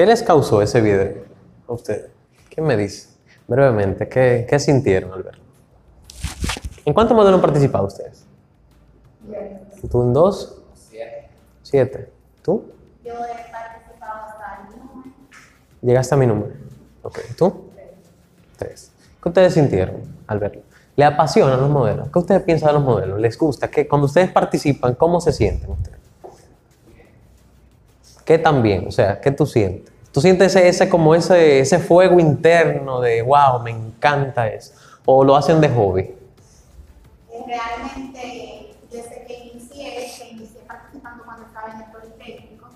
¿Qué les causó ese video a ustedes? ¿Qué me dice? Brevemente, ¿qué, qué sintieron al verlo? ¿En cuántos modelos han participado ustedes? ¿Tú en dos? Siete. Siete. ¿Tú? Yo he participado hasta el número. Llegaste a mi número. Ok. ¿Tú? Tres. ¿Qué ustedes sintieron al verlo? ¿Le apasionan los modelos? ¿Qué ustedes piensan de los modelos? ¿Les gusta? ¿Qué, cuando ustedes participan, ¿cómo se sienten ustedes? ¿Qué tan bien? O sea, ¿qué tú sientes? ¿Tú sientes ese, ese como ese, ese fuego interno de wow, me encanta eso? ¿O lo hacen de hobby? Realmente, desde que inicié, que inicié participando cuando estaba en el Politécnico,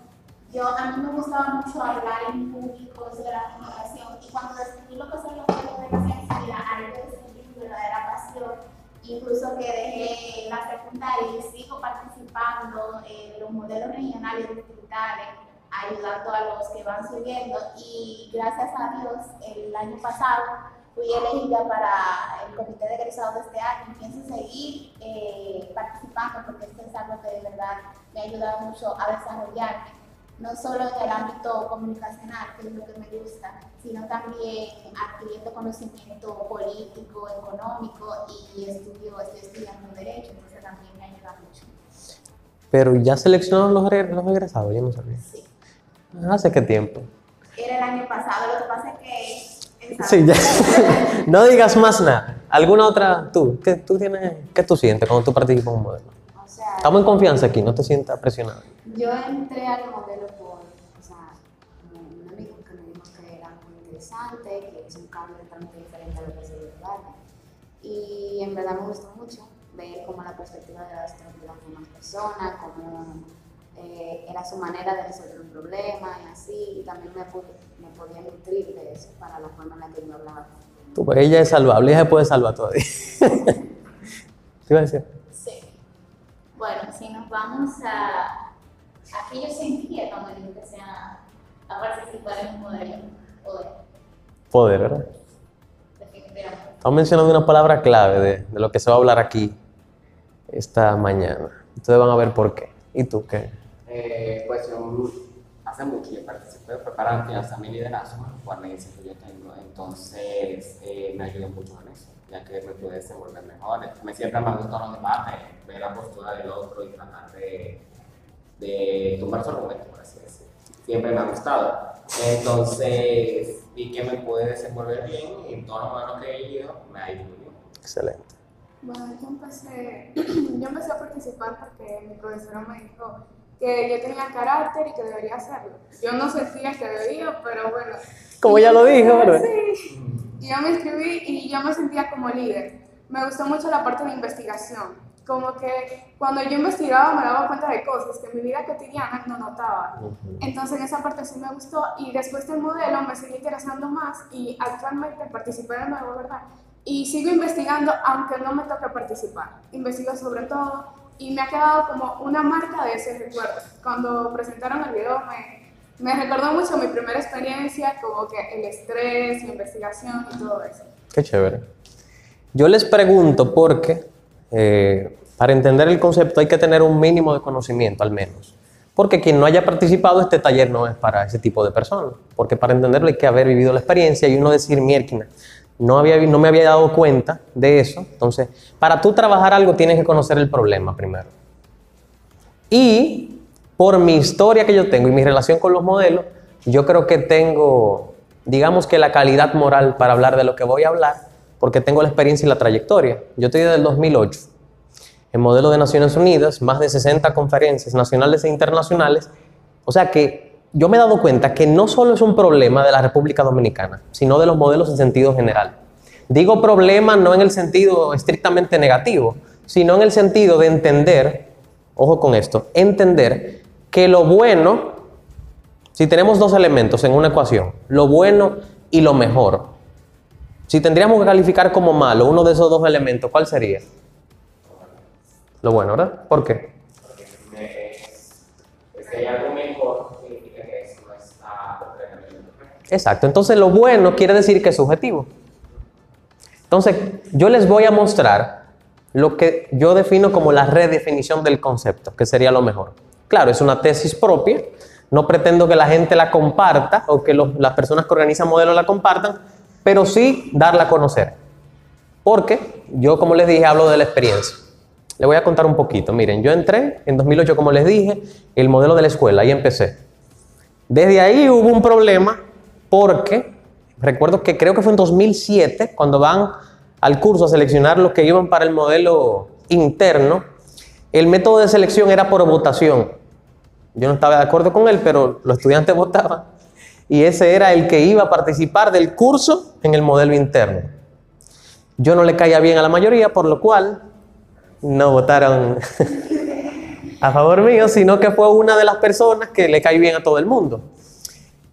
yo, a mí me gustaba mucho hablar en público sobre la comunicación y cuando descubrí lo que son los modelos de ciencia, ahí yo descubrí mi verdadera pasión, incluso que dejé la secundaria y sigo participando en los modelos regionales y distritales, ayudando a los que van subiendo. Y gracias a Dios el año pasado fui elegida para el comité de egresados de este año y pienso seguir eh, participando porque esto es algo que de verdad me ha ayudado mucho a desarrollarme, no solo en el ámbito comunicacional, que es lo que me gusta, sino también adquiriendo conocimiento político, económico y estudio, estoy estudiando Derecho, entonces también me ayuda mucho. Pero ya seleccionaron los, los egresados, yo no sabía. Sí. ¿Hace qué tiempo? Era el año pasado, lo que pasa es que... Sí, ya. no digas más nada. ¿Alguna otra? ¿Tú? ¿Qué, tú tienes, ¿Qué tú sientes cuando tú participas en un modelo? Sea, Estamos en confianza aquí, no te sientas presionado. yo entré al modelo por, o sea, un amigo que me dijo que era muy interesante, que es un cambio totalmente diferente a lo que se Ghana. Y en verdad me gustó mucho ver cómo la perspectiva de las demás personas, cómo eh, era su manera de resolver un problema y así, y también me, pude, me podía nutrir de eso para la forma en la que yo hablaba. Tú, pues, ella es salvable, ella se puede salvar todavía. ¿Qué iba a decir? Bueno, si nos vamos a... Aquí yo sentía cuando yo empecé a, a participar en un modelo, poder, Poder, ¿verdad? definitivamente. Estamos mencionando una palabra clave de, de lo que se va a hablar aquí esta mañana. Ustedes van a ver por qué. ¿Y tú qué? Eh, pues yo hace mucho yo participé, fue para mi liderazgo, por la iniciativa que yo tengo, entonces eh, me ayudó mucho en eso, ya que me pude desenvolver mejor. Me siempre me han gustado los debates, ver la postura del otro y tratar de, de tumbar su argumento, por así decirlo. Siempre me ha gustado. Entonces, vi que me pude desenvolver bien y en todos los modelos que he ido me ha ido muy bien. Excelente. Bueno, yo empecé, yo empecé a participar porque mi profesora me dijo que yo tenía carácter y que debería hacerlo. Yo no sentía que debía, pero bueno. Como ya lo dijo, ¿verdad? Sí. Y yo me inscribí y yo me sentía como líder. Me gustó mucho la parte de investigación. Como que cuando yo investigaba me daba cuenta de cosas que en mi vida cotidiana no notaba. Entonces en esa parte sí me gustó y después del modelo me seguí interesando más y actualmente participé de nuevo, ¿verdad? Y sigo investigando aunque no me toque participar. Investigo sobre todo y me ha quedado como una marca de ese recuerdo. Cuando presentaron el video me, me recordó mucho mi primera experiencia, como que el estrés, la investigación y todo eso. Qué chévere. Yo les pregunto porque eh, para entender el concepto hay que tener un mínimo de conocimiento al menos. Porque quien no haya participado, este taller no es para ese tipo de personas. Porque para entenderlo hay que haber vivido la experiencia y uno decir, mierquina, no, había, no me había dado cuenta de eso. Entonces, para tú trabajar algo tienes que conocer el problema primero. Y por mi historia que yo tengo y mi relación con los modelos, yo creo que tengo, digamos que la calidad moral para hablar de lo que voy a hablar, porque tengo la experiencia y la trayectoria. Yo estoy desde el 2008 en modelo de Naciones Unidas, más de 60 conferencias nacionales e internacionales. O sea que yo me he dado cuenta que no solo es un problema de la República Dominicana, sino de los modelos en sentido general. Digo problema no en el sentido estrictamente negativo, sino en el sentido de entender, ojo con esto, entender que lo bueno, si tenemos dos elementos en una ecuación, lo bueno y lo mejor, si tendríamos que calificar como malo uno de esos dos elementos, ¿cuál sería? Lo bueno, ¿verdad? ¿Por qué? Porque es que mejor, significa que no. Exacto. Entonces lo bueno quiere decir que es subjetivo. Entonces yo les voy a mostrar lo que yo defino como la redefinición del concepto, que sería lo mejor. Claro, es una tesis propia, No pretendo que la gente la comparta o que las personas que organizan modelos la compartan, pero sí darla a conocer. Porque yo, como les dije, hablo de la experiencia. Le voy a contar un poquito. Miren, yo entré en 2008, como les dije, el modelo de la escuela, ahí empecé. Desde ahí hubo un problema porque recuerdo que creo que fue en 2007 cuando van al curso a seleccionar los que iban para el modelo interno, el método de selección era por votación. Yo no estaba de acuerdo con él, pero los estudiantes votaban y ese era el que iba a participar del curso en el modelo interno. Yo no le caía bien a la mayoría, por lo cual no votaron a favor mío, sino que fue una de las personas que le cae bien a todo el mundo.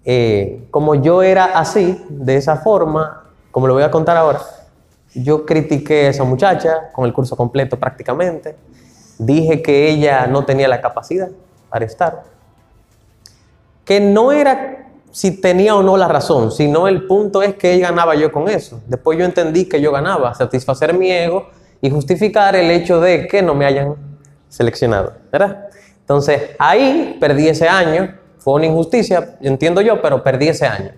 Eh, como yo era así, de esa forma, como lo voy a contar ahora, yo critiqué a esa muchacha con el curso completo prácticamente. Dije que ella no tenía la capacidad para estar. Que no era si tenía o no la razón, sino el punto es que ella ganaba yo con eso. Después yo entendí que yo ganaba, satisfacer mi ego y justificar el hecho de que no me hayan seleccionado, ¿verdad? Entonces ahí perdí ese año, fue una injusticia, entiendo yo, pero perdí ese año.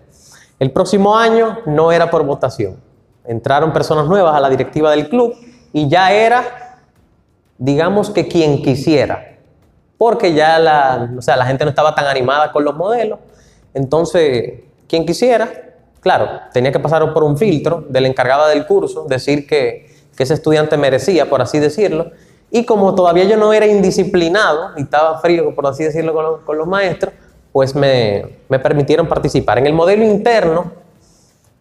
El próximo año no era por votación. Entraron personas nuevas a la directiva del club y ya era, digamos que quien quisiera, porque ya la, o sea, la gente no estaba tan animada con los modelos. Entonces, quien quisiera, claro, tenía que pasar por un filtro de la encargada del curso, decir que, que ese estudiante merecía, por así decirlo. Y como todavía yo no era indisciplinado y estaba frío, por así decirlo, con los, con los maestros, pues me, me permitieron participar. En el modelo interno,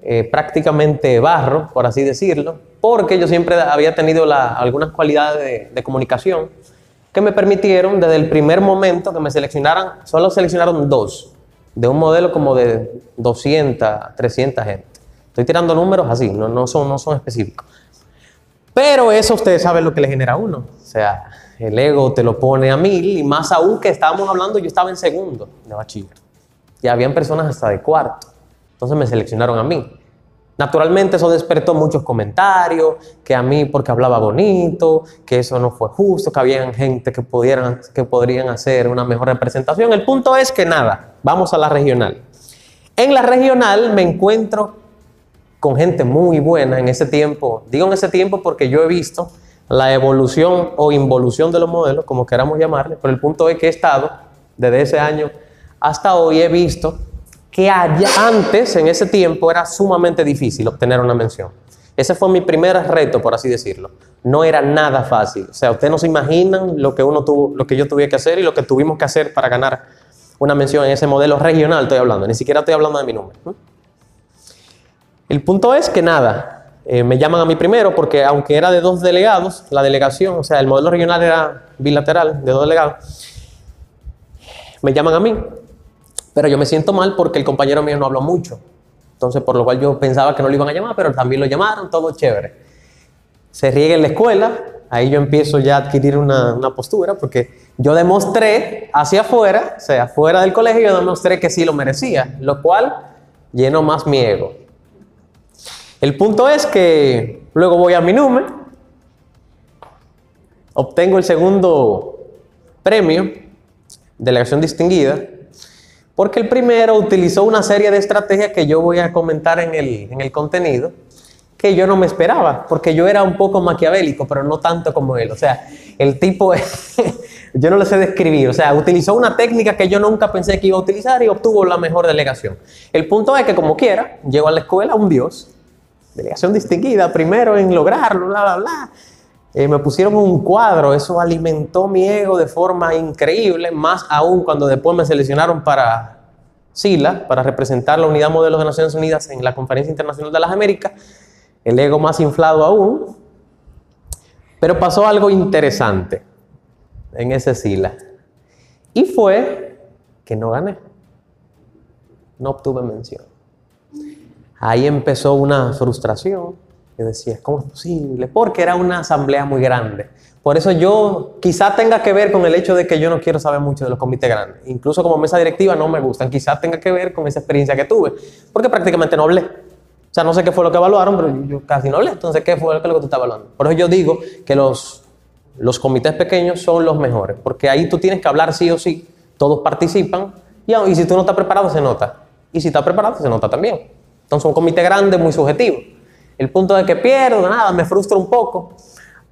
eh, prácticamente barro, por así decirlo, porque yo siempre había tenido la- algunas cualidades de, comunicación que me permitieron desde el primer momento que me seleccionaran, solo seleccionaron dos, de un modelo como de 200, 300 gente. Estoy tirando números así, no, no, son, no son específicos. Pero eso ustedes saben lo que le genera a uno. O sea, el ego te lo pone a mil y más aún que estábamos hablando, yo estaba en segundo de bachiller. Y habían personas hasta de cuarto. Entonces me seleccionaron a mí. Naturalmente eso despertó muchos comentarios, que a mí porque hablaba bonito, que eso no fue justo, que había gente que, pudieran, que podrían hacer una mejor representación. El punto es que nada, vamos a la regional. En la regional me encuentro con gente muy buena en ese tiempo. Digo en ese tiempo porque yo he visto la evolución o involución de los modelos, como queramos llamarle, pero el punto es que he estado desde ese año hasta hoy he visto que antes, en ese tiempo, era sumamente difícil obtener una mención. Ese fue mi primer reto, por así decirlo. No era nada fácil. O sea, ustedes no se imaginan lo que, uno tuvo, lo que yo tuve que hacer y lo que tuvimos que hacer para ganar una mención en ese modelo regional, estoy hablando. Ni siquiera estoy hablando de mi número. El punto es que nada, eh, me llaman a mí primero porque aunque era de dos delegados, la delegación, o sea, el modelo regional era bilateral, de dos delegados, me llaman a mí, pero yo me siento mal porque el compañero mío no habló mucho. Entonces, por lo cual yo pensaba que no lo iban a llamar, pero también lo llamaron, todo chévere. Se riega en la escuela, ahí yo empiezo ya a adquirir una, una postura porque yo demostré hacia afuera, o sea, fuera del colegio, yo demostré que sí lo merecía, lo cual llenó más mi ego. El punto es que luego voy a mi número, obtengo el segundo premio, delegación distinguida, porque el primero utilizó una serie de estrategias que yo voy a comentar en el, en el contenido, que yo no me esperaba, porque yo era un poco maquiavélico, pero no tanto como él. O sea, el tipo, yo no lo sé describir, o sea, utilizó una técnica que yo nunca pensé que iba a utilizar y obtuvo la mejor delegación. El punto es que como quiera, llegó a la escuela un dios, delegación distinguida, primero en lograrlo, bla, bla, bla. Eh, me pusieron un cuadro, eso alimentó mi ego de forma increíble, más aún cuando después me seleccionaron para SILA, para representar la unidad modelo de Naciones Unidas en la Conferencia Internacional de las Américas, el ego más inflado aún. Pero pasó algo interesante en ese SILA, y fue que no gané, no obtuve mención. Ahí empezó una frustración. Yo decía, ¿cómo es posible? Porque era una asamblea muy grande. Por eso yo quizá tenga que ver con el hecho de que yo no quiero saber mucho de los comités grandes. Incluso como mesa directiva no me gustan. Quizá tenga que ver con esa experiencia que tuve. Porque prácticamente no hablé. O sea, no sé qué fue lo que evaluaron, pero yo, casi no hablé. Entonces, ¿qué fue lo que tú estás evaluando? Por eso yo digo que los, los comités pequeños son los mejores. Porque ahí tú tienes que hablar sí o sí. Todos participan Y, y si tú no estás preparado, se nota. Y si estás preparado, se nota también. Entonces, un comité grande, muy subjetivo. El punto de que pierdo, nada, me frustra un poco.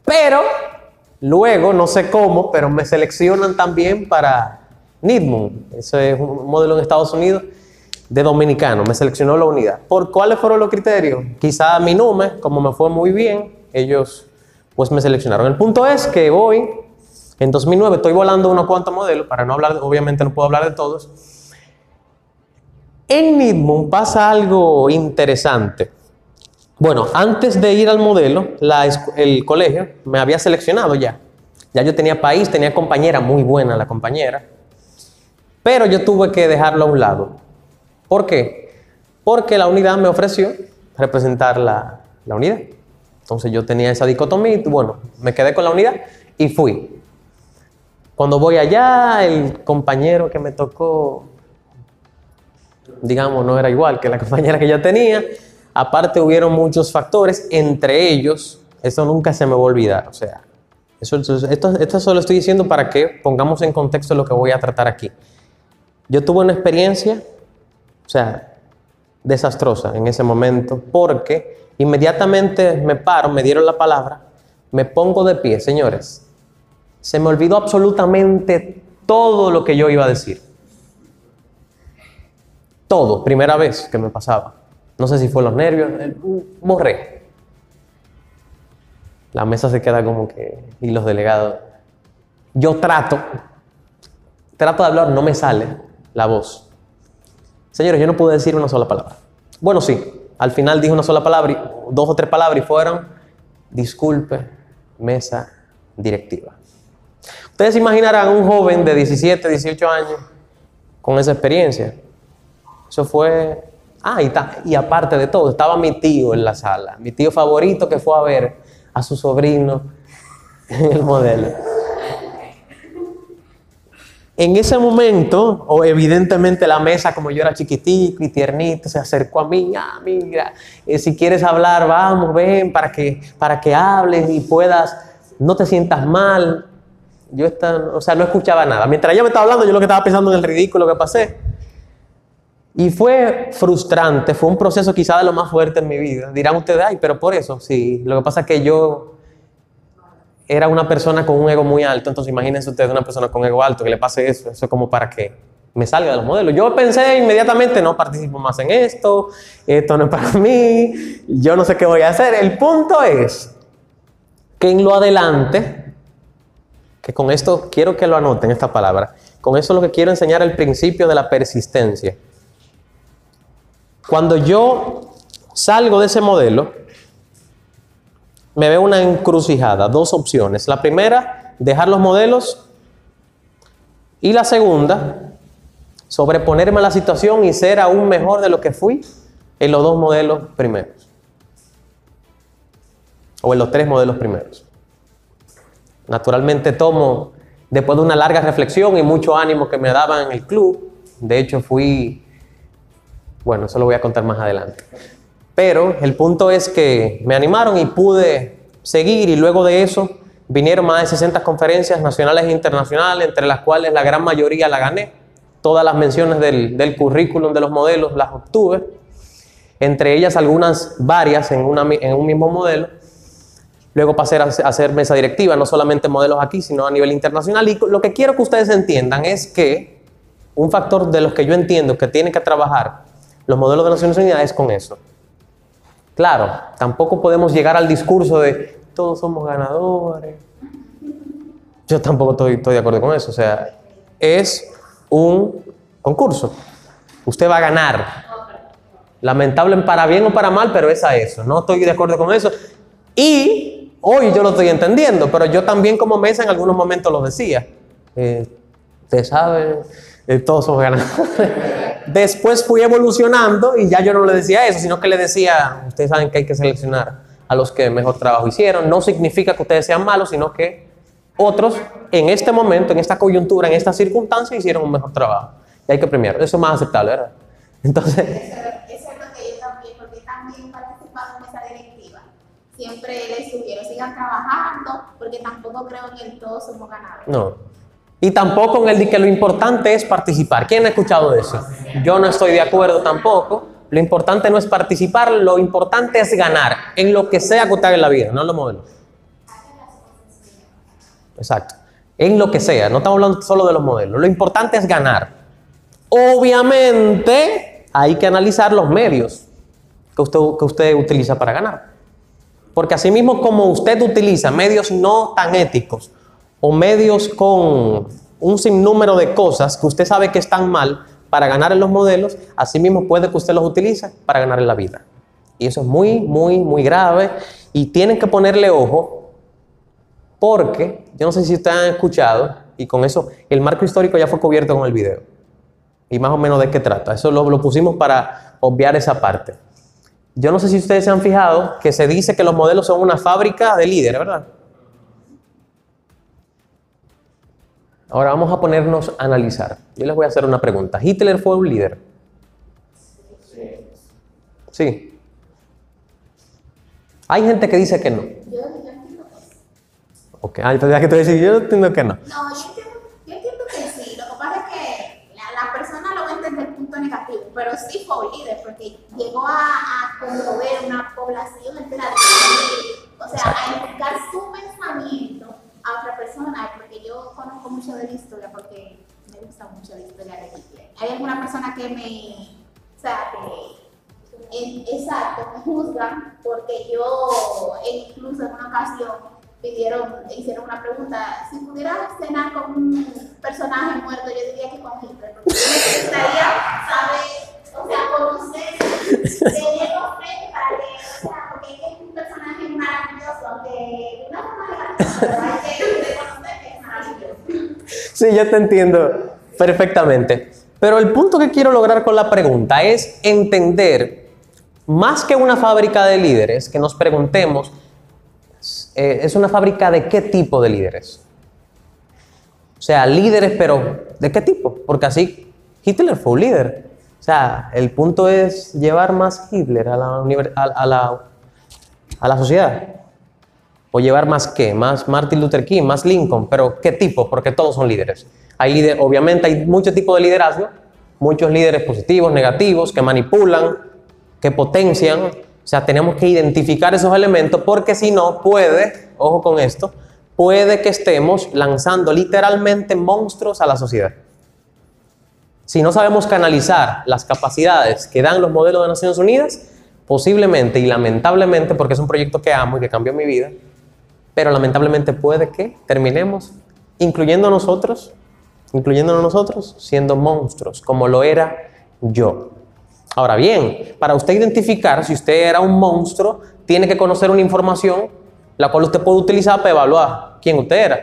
Pero luego, no sé cómo, pero me seleccionan también para NIDMUN. Ese es un modelo en Estados Unidos de dominicano. Me seleccionó la unidad. ¿Por cuáles fueron los criterios? Quizá mi número, como me fue muy bien, ellos pues me seleccionaron. El punto es que voy, en 2009 estoy volando unos cuantos modelos, para no hablar, obviamente no puedo hablar de todos. En NIDMUN pasa algo interesante. Bueno, antes de ir al modelo, el colegio me había seleccionado ya. Ya yo tenía país, tenía compañera, muy buena la compañera. Pero yo tuve que dejarlo a un lado. ¿Por qué? Porque la unidad me ofreció representar la, la unidad. Entonces yo tenía esa dicotomía y bueno, me quedé con la unidad y fui. Cuando voy allá, el compañero que me tocó, digamos, no era igual que la compañera que yo tenía. Aparte hubieron muchos factores, entre ellos, eso nunca se me va a olvidar. O sea, esto, esto solo estoy diciendo para que pongamos en contexto lo que voy a tratar aquí. Yo tuve una experiencia, o sea, desastrosa en ese momento, porque inmediatamente me paro, me dieron la palabra, me pongo de pie, señores. Se me olvidó absolutamente todo lo que yo iba a decir. Todo, primera vez que me pasaba. No sé si fue los nervios, borré. La mesa se queda como que, y los delegados. Yo trato, trato de hablar, no me sale la voz. Señores, yo no pude decir una sola palabra. Bueno, sí, al final dije una sola palabra, dos o tres palabras y fueron, disculpe, mesa directiva. Ustedes imaginarán un joven de 17, 18 años con esa experiencia. Eso fue... Ah, y, aparte de todo, estaba mi tío en la sala, mi tío favorito que fue a ver a su sobrino el modelo. En ese momento, o evidentemente la mesa, como yo era chiquitico y tiernito, se acercó a mí, ah, mira, eh, si quieres hablar, vamos, ven, para que, para que hables y puedas, no te sientas mal. Yo esta, o sea, no escuchaba nada. Mientras ella me estaba hablando, yo lo que estaba pensando en el ridículo que pasé. Y fue frustrante, fue un proceso quizá de lo más fuerte en mi vida. Dirán ustedes, ay, pero por eso, sí. Lo que pasa es que yo era una persona con un ego muy alto, entonces imagínense ustedes una persona con ego alto que le pase eso, eso es como para que me salga de los modelos. Yo pensé inmediatamente, no participo más en esto, esto no es para mí, yo no sé qué voy a hacer. El punto es que en lo adelante, que con esto quiero que lo anoten esta palabra, con eso lo que quiero enseñar el principio de la persistencia. Cuando yo salgo de ese modelo, me veo una encrucijada, dos opciones. La primera, dejar los modelos. Y la segunda, sobreponerme a la situación y ser aún mejor de lo que fui en los dos modelos primeros. O en los tres modelos primeros. Naturalmente tomo, después de una larga reflexión y mucho ánimo que me daban en el club, de hecho fui, bueno, eso lo voy a contar más adelante. Pero el punto es que me animaron y pude seguir y luego de eso vinieron más de 60 conferencias nacionales e internacionales, entre las cuales la gran mayoría la gané. Todas las menciones del, del currículum de los modelos las obtuve, entre ellas algunas varias en, una en un mismo modelo. Luego pasé a hacer mesa directiva, no solamente modelos aquí, sino a nivel internacional. Y lo que quiero que ustedes entiendan es que un factor de los que yo entiendo que tienen que trabajar los modelos de Naciones Unidas es con eso. Claro, tampoco podemos llegar al discurso de todos somos ganadores. Yo tampoco estoy, de acuerdo con eso. O sea, es un concurso. Usted va a ganar. Lamentable para bien o para mal, pero es a eso. No estoy de acuerdo con eso. Y hoy yo lo estoy entendiendo, pero yo también como mesa en algunos momentos lo decía. Eh, Usted sabe, eh, todos somos ganadores. Después fui evolucionando y ya yo no le decía eso, sino que le decía, ustedes saben que hay que seleccionar a los que mejor trabajo hicieron. No significa que ustedes sean malos, sino que otros en este momento, en esta coyuntura, en esta circunstancia, hicieron un mejor trabajo. Y hay que premiarlo. Eso es más aceptable, ¿verdad? Entonces, Eso, es lo que yo también, porque también en esa directiva. Siempre les sugiero, sigan trabajando, porque tampoco creo en el todos somos ganadores. no. Y tampoco en el de que lo importante es participar. ¿Quién ha escuchado eso? Yo no estoy de acuerdo tampoco. Lo importante no es participar, lo importante es ganar en lo que sea que usted haga en la vida, no en los modelos. Exacto. En lo que sea, no estamos hablando solo de los modelos. Lo importante es ganar. Obviamente hay que analizar los medios que usted, que usted utiliza para ganar. Porque así mismo como usted utiliza medios no tan éticos o medios con un sinnúmero de cosas que usted sabe que están mal para ganar en los modelos, así mismo puede que usted los utilice para ganar en la vida. Y eso es muy, muy, muy grave y tienen que ponerle ojo porque, yo no sé si ustedes han escuchado, y con eso el marco histórico ya fue cubierto con el video. Y más o menos de qué trata. Eso lo, lo pusimos para obviar esa parte. Yo no sé si ustedes se han fijado que se dice que los modelos son una fábrica de líderes, ¿verdad? Ahora vamos a ponernos a analizar. Yo les voy a hacer una pregunta. ¿Hitler fue un líder? Sí. Hay gente que dice que no. Yo, yo entiendo que sí. Ok, ah, ya que tú dices, yo entiendo que no. No, yo entiendo, yo que sí. Lo que pasa es que la, persona lo va a entender el punto negativo, pero sí fue un líder porque llegó a, a conmover una población entera. O sea, a explicar su pensamiento a otra persona, porque yo conozco mucho de la historia, porque me gusta mucho la historia de Hitler. Hay alguna persona que me, o sea, que, exacto, me juzgan porque yo, incluso en una ocasión, pidieron, hicieron una pregunta, si pudiera cenar con un personaje muerto, yo diría que con Hitler, porque me gustaría saber, o sea, conocer, tenerlo Sí, yo te entiendo perfectamente. Pero el punto que quiero lograr con la pregunta es entender, más que una fábrica de líderes, que nos preguntemos, eh, ¿es una fábrica de qué tipo de líderes? O sea, líderes, pero ¿de qué tipo? Porque así Hitler fue un líder. O sea, el punto es llevar más Hitler a la, a, a la, a la sociedad. O llevar más qué, más Martin Luther King, más Lincoln, pero ¿qué tipo? Porque todos son líderes. Hay líder, obviamente hay muchos tipos de liderazgo, muchos líderes positivos, negativos, que manipulan, que potencian. O sea, tenemos que identificar esos elementos porque si no puede, ojo con esto, puede que estemos lanzando literalmente monstruos a la sociedad. Si no sabemos canalizar las capacidades que dan los modelos de Naciones Unidas, posiblemente y lamentablemente, porque es un proyecto que amo y que cambió mi vida, pero lamentablemente puede que terminemos incluyendo a nosotros, incluyéndonos nosotros, siendo monstruos, como lo era yo. Ahora bien, para usted identificar si usted era un monstruo, tiene que conocer una información la cual usted puede utilizar para evaluar quién usted era.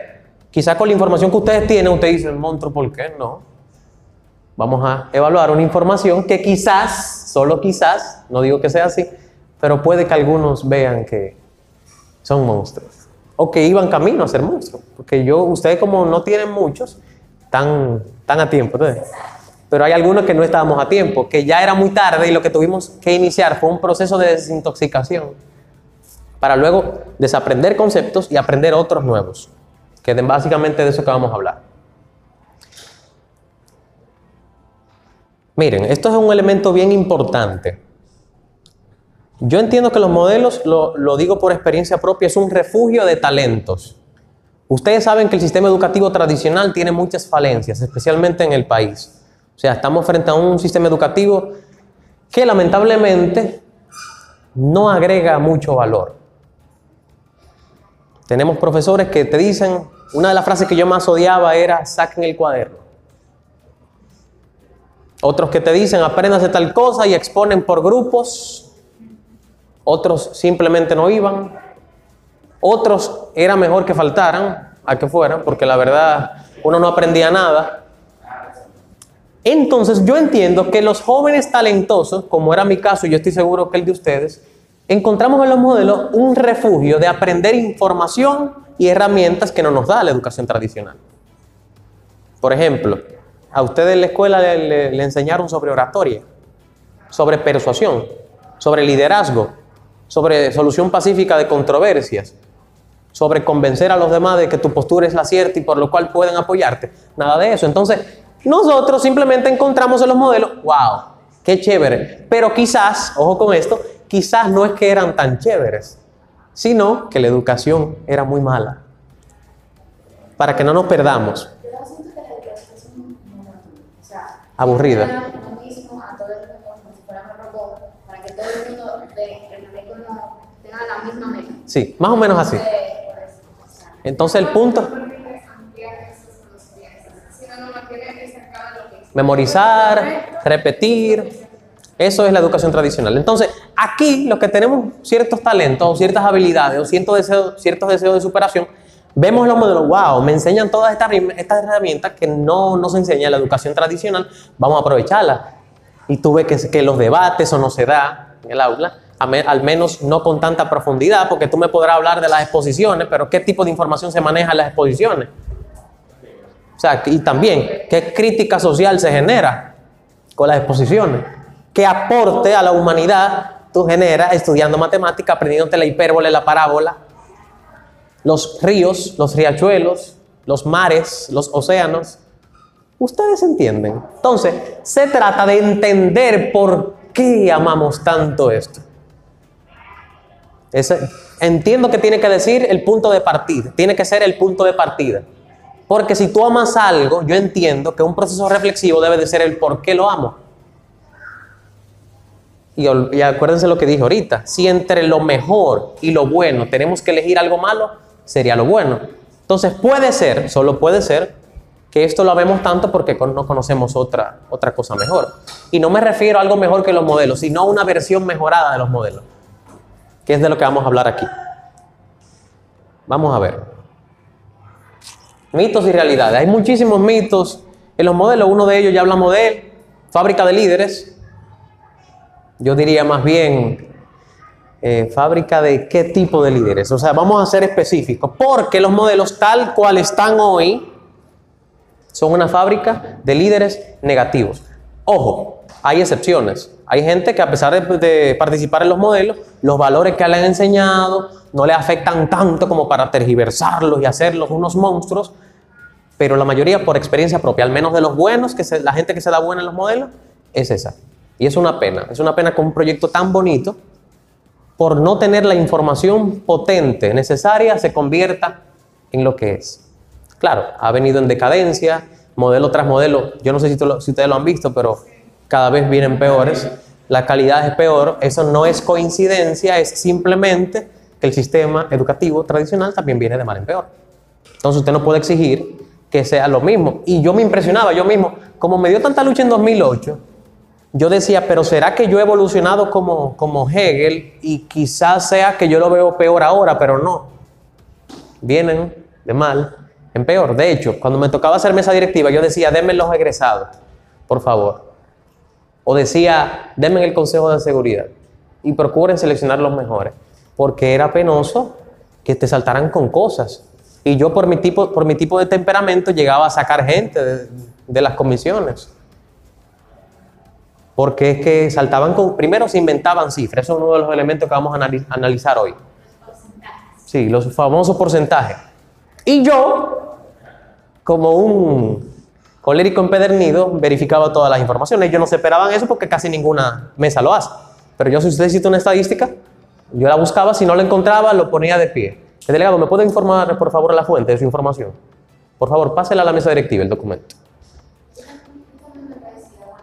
Quizás con la información que ustedes tienen, usted dice, monstruo, ¿por qué no? Vamos a evaluar una información que quizás, solo quizás, no digo que sea así, pero puede que algunos vean que son monstruos. O que iban camino a ser monstruos. Porque yo, ustedes como no tienen muchos, están, están a tiempo. Pero hay algunos que no estábamos a tiempo, que ya era muy tarde y lo que tuvimos que iniciar fue un proceso de desintoxicación para luego desaprender conceptos y aprender otros nuevos, que de- básicamente de eso que vamos a hablar. Miren, esto es un elemento bien importante. Yo entiendo que los modelos, lo, digo por experiencia propia, es un refugio de talentos. Ustedes saben que el sistema educativo tradicional tiene muchas falencias, especialmente en el país. O sea, estamos frente a un sistema educativo que lamentablemente no agrega mucho valor. Tenemos profesores que te dicen, una de las frases que yo más odiaba era, saquen el cuaderno. Otros que te dicen, apréndase tal cosa y exponen por grupos. Otros simplemente no iban. Otros era mejor que faltaran a que fueran, porque la verdad uno no aprendía nada. Entonces yo entiendo que los jóvenes talentosos, como era mi caso y yo estoy seguro que el de ustedes, encontramos en los modelos un refugio de aprender información y herramientas que no nos da la educación tradicional. Por ejemplo, a ustedes en la escuela le, le- le enseñaron sobre oratoria, sobre persuasión, sobre liderazgo, sobre solución pacífica de controversias. sobre convencer a los demás de que tu postura es la cierta y por lo cual pueden apoyarte. Nada de eso. Entonces, nosotros simplemente encontramos en los modelos, wow, qué chévere. Pero quizás, ojo con esto, quizás no es que eran tan chéveres, sino que la educación era muy mala. Para que no nos perdamos. Yo siento que la educación es un monótono. O sea, Aburrida. era Lo mismo a todo el mundo como si fuera un robot, para que todo el mundo ve el manejo como tenga la misma meta. Sí, más o menos así. Entonces, pues, el punto, No no memorizar, repetir, eso es la educación tradicional. Entonces, aquí los que tenemos ciertos talentos o ciertas habilidades o ciertos deseos, ciertos deseos de superación, vemos los modelos, wow, me enseñan todas estas, estas herramientas que no nos enseña en la educación tradicional, vamos a aprovecharlas. Y tú ves que, que los debates o no se da en el aula, al menos no con tanta profundidad, porque tú me podrás hablar de las exposiciones, pero ¿qué tipo de información se maneja en las exposiciones? O sea, y también, ¿qué crítica social se genera con las exposiciones? ¿Qué aporte a la humanidad tú generas estudiando matemática, aprendiéndote la hipérbole, la parábola, los ríos, los riachuelos, los mares, los océanos? Ustedes entienden. Entonces, se trata de entender por qué amamos tanto esto. Ese- entiendo que tiene que decir el punto de partida, tiene que ser el punto de partida. Porque si tú amas algo, yo entiendo que un proceso reflexivo debe de ser el por qué lo amo. Y, y acuérdense lo que dije ahorita, si entre lo mejor y lo bueno tenemos que elegir algo malo, sería lo bueno. Entonces puede ser, solo puede ser, que esto lo amemos tanto porque no conocemos otra, otra cosa mejor. Y no me refiero a algo mejor que los modelos, sino a una versión mejorada de los modelos, que es de lo que vamos a hablar aquí. Vamos a ver. Mitos y realidades. Hay muchísimos mitos en los modelos. Uno de ellos ya hablamos de él. Fábrica de líderes. Yo diría más bien eh, fábrica de qué tipo de líderes. O sea, vamos a ser específicos. Porque los modelos tal cual están hoy son una fábrica de líderes negativos. Ojo, hay excepciones. Hay gente que a pesar de, participar en los modelos, los valores que le han enseñado no le afectan tanto como para tergiversarlos y hacerlos unos monstruos, pero la mayoría por experiencia propia, al menos de los buenos, que se- la gente que se da buena en los modelos, es esa. Y es una pena, es una pena con un proyecto tan bonito, por no tener la información potente necesaria, se convierta en lo que es. Claro, ha venido en decadencia, modelo tras modelo. Yo no sé si, lo- si ustedes lo han visto, pero cada vez vienen peores. La calidad es peor. Eso no es coincidencia, es simplemente que el sistema educativo tradicional también viene de mal en peor. Entonces usted no puede exigir que sea lo mismo. Y yo me impresionaba, yo mismo, como me dio tanta lucha en 2008, yo decía, pero ¿será que yo he evolucionado como, como Hegel y quizás sea que yo lo veo peor ahora, pero no? Vienen de mal en peor. De hecho, cuando me tocaba hacer mesa directiva, yo decía, denme los egresados, por favor. O decía, denme el consejo de seguridad y procuren seleccionar los mejores, porque era penoso que te saltaran con cosas. Y yo por mi tipo, por mi tipo de temperamento llegaba a sacar gente de, de las comisiones. Porque es que saltaban con, primero se inventaban cifras, eso es uno de los elementos que vamos a anali- analizar hoy. Sí, los famosos porcentajes. Y yo, como un colérico empedernido, verificaba todas las informaciones. Ellos no se esperaban eso porque casi ninguna mesa lo hace. Pero yo, si usted necesita una estadística, yo la buscaba, si no la encontraba, lo ponía de pie. El delegado, ¿me puede informar, por favor, la fuente de su información? Por favor, pásela a la mesa directiva el documento. Yo también me parecía, bueno,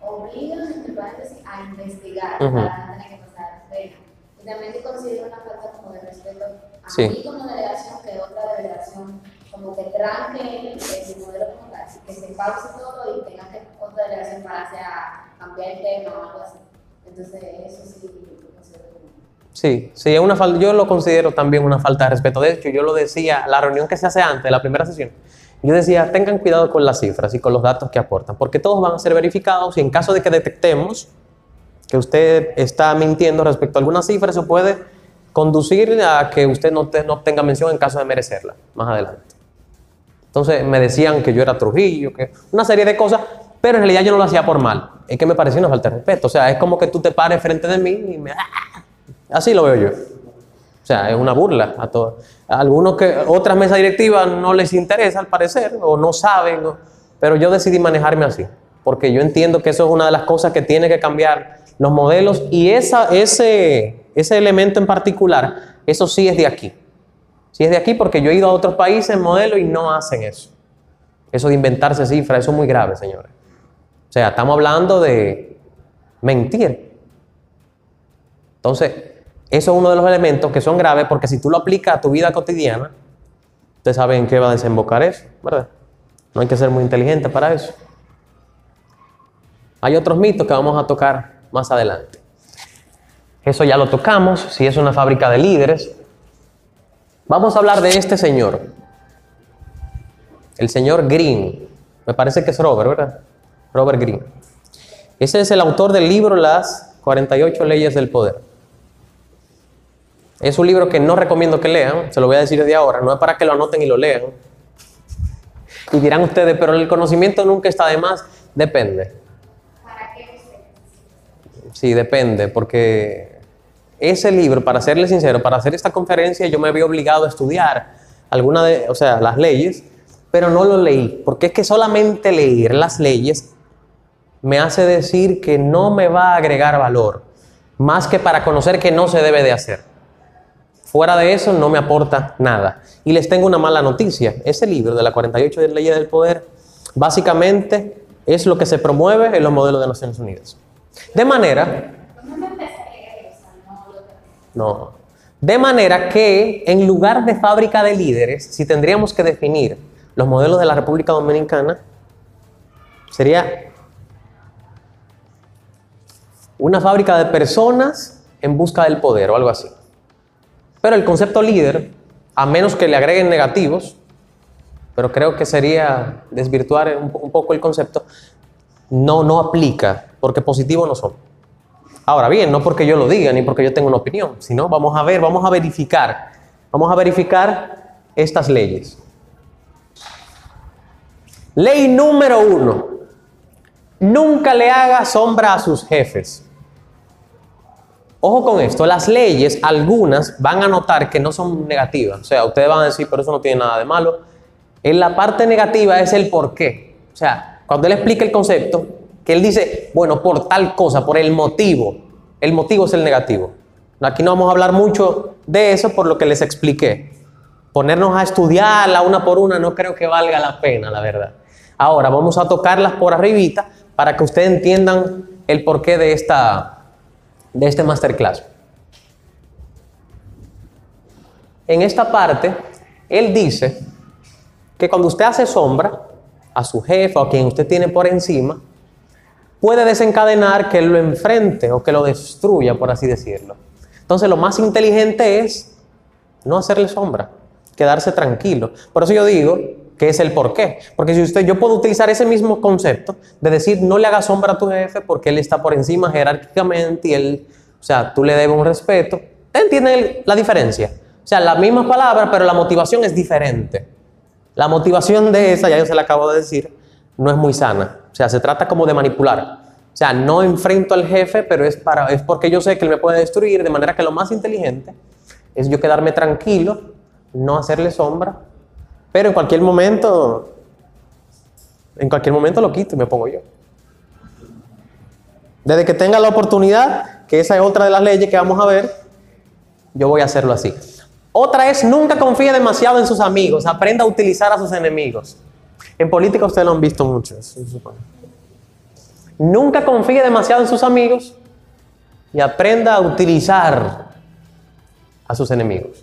a obligan, investigar Ujú. para tener que pasar pena. Y también te considero una falta respeto a Sí. mí como delegación, que otra delegación como que tranque el modelo como tal, que se pause todo y tenga que otra delegación para sea cambiar el tema o algo así. Entonces, eso sí lo considero. Sí, sí, es una falta, yo lo considero también una falta de respeto. De hecho, yo lo decía, la reunión que se hace antes la primera sesión, yo decía, tengan cuidado con las cifras y con los datos que aportan, porque todos van a ser verificados y en caso de que detectemos que usted está mintiendo respecto a alguna cifra, eso puede conducir a que usted no, te- obtenga mención en caso de merecerla más adelante. Entonces me decían que yo era Trujillo, que una serie de cosas Pero en realidad yo no lo hacía por mal. Es que me parecía una falta de respeto. O sea, es como que tú te pares frente de mí y me... ¡ah! Así lo veo yo. O sea, es una burla a todos. Algunos que otras mesas directivas no les interesa al parecer o no saben, o- pero yo decidí manejarme así, porque yo entiendo que eso es una de las cosas que tiene que cambiar los modelos y esa, ese, ese elemento en particular, eso sí es de aquí. Sí es de aquí porque yo he ido a otros países modelo y no hacen eso. Eso de inventarse cifras, eso es muy grave, señores. O sea, estamos hablando de mentir. Entonces, eso es uno de los elementos que son graves porque si tú lo aplicas a tu vida cotidiana, ustedes saben en qué va a desembocar eso, ¿verdad? No hay que ser muy inteligente para eso. Hay otros mitos que vamos a tocar más adelante. Eso ya lo tocamos, si es una fábrica de líderes. Vamos a hablar de este señor, el señor Green. Me parece que es Robert, ¿verdad? Robert Green. Ese es el autor del libro Las 48 leyes del poder. Es un libro que no recomiendo que lean, se lo voy a decir desde ahora, no es para que lo anoten y lo lean. Y dirán ustedes, pero el conocimiento nunca está de más. Depende. Sí, depende, porque ese libro, para serle sincero, para hacer esta conferencia yo me había obligado a estudiar alguna de, o sea, las leyes, pero no lo leí, porque es que solamente leer las leyes me hace decir que no me va a agregar valor, más que para conocer que no se debe de hacer. Fuera de eso no me aporta nada. Y les tengo una mala noticia. Ese libro de las 48 leyes del poder básicamente es lo que se promueve en los modelos de Naciones Unidas. De manera no. De manera que en lugar de fábrica de líderes, si tendríamos que definir los modelos de la República Dominicana, sería una fábrica de personas en busca del poder o algo así. Pero el concepto líder, a menos que le agreguen negativos, pero creo que sería desvirtuar un, un poco el concepto, no, no aplica, porque positivos no son. Ahora bien, no porque yo lo diga ni porque yo tenga una opinión, sino vamos a ver, vamos a verificar, vamos a verificar estas leyes. Ley número uno, nunca le haga sombra a sus jefes. Ojo con esto, las leyes, algunas van a notar que no son negativas, o sea, ustedes van a decir, pero eso no tiene nada de malo. En la parte negativa es el por qué. O sea, cuando él explica el concepto, que él dice, bueno, por tal cosa, por el motivo. El motivo es el negativo. Aquí no vamos a hablar mucho de eso por lo que les expliqué. Ponernos a estudiarla una por una no creo que valga la pena, la verdad. Ahora vamos a tocarlas por arribita para que ustedes entiendan el porqué de esta de este masterclass. En esta parte, él dice que cuando usted hace sombra a su jefe o a quien usted tiene por encima, puede desencadenar que lo enfrente o que lo destruya, por así decirlo. Entonces lo más inteligente es no hacerle sombra, quedarse tranquilo. Por eso yo digo que es el por qué. Porque si usted, yo puedo utilizar ese mismo concepto de decir no le haga sombra a tu jefe porque él está por encima jerárquicamente y él, o sea, tú le debes un respeto. ¿Usted entiende la diferencia? O sea, la misma palabra, pero la motivación es diferente. La motivación de esa, ya yo se la acabo de decir, no es muy sana. O sea, se trata como de manipular. O sea, no enfrento al jefe, pero es, para, es porque yo sé que él me puede destruir, de manera que lo más inteligente es yo quedarme tranquilo, no hacerle sombra, pero en cualquier momento, en cualquier momento lo quito y me pongo yo. Desde que tenga la oportunidad, que esa es otra de las leyes que vamos a ver, yo voy a hacerlo así. Otra es nunca confíe demasiado en sus amigos, aprenda a utilizar a sus enemigos. En política ustedes lo han visto mucho. Nunca confíe demasiado en sus amigos y aprenda a utilizar a sus enemigos.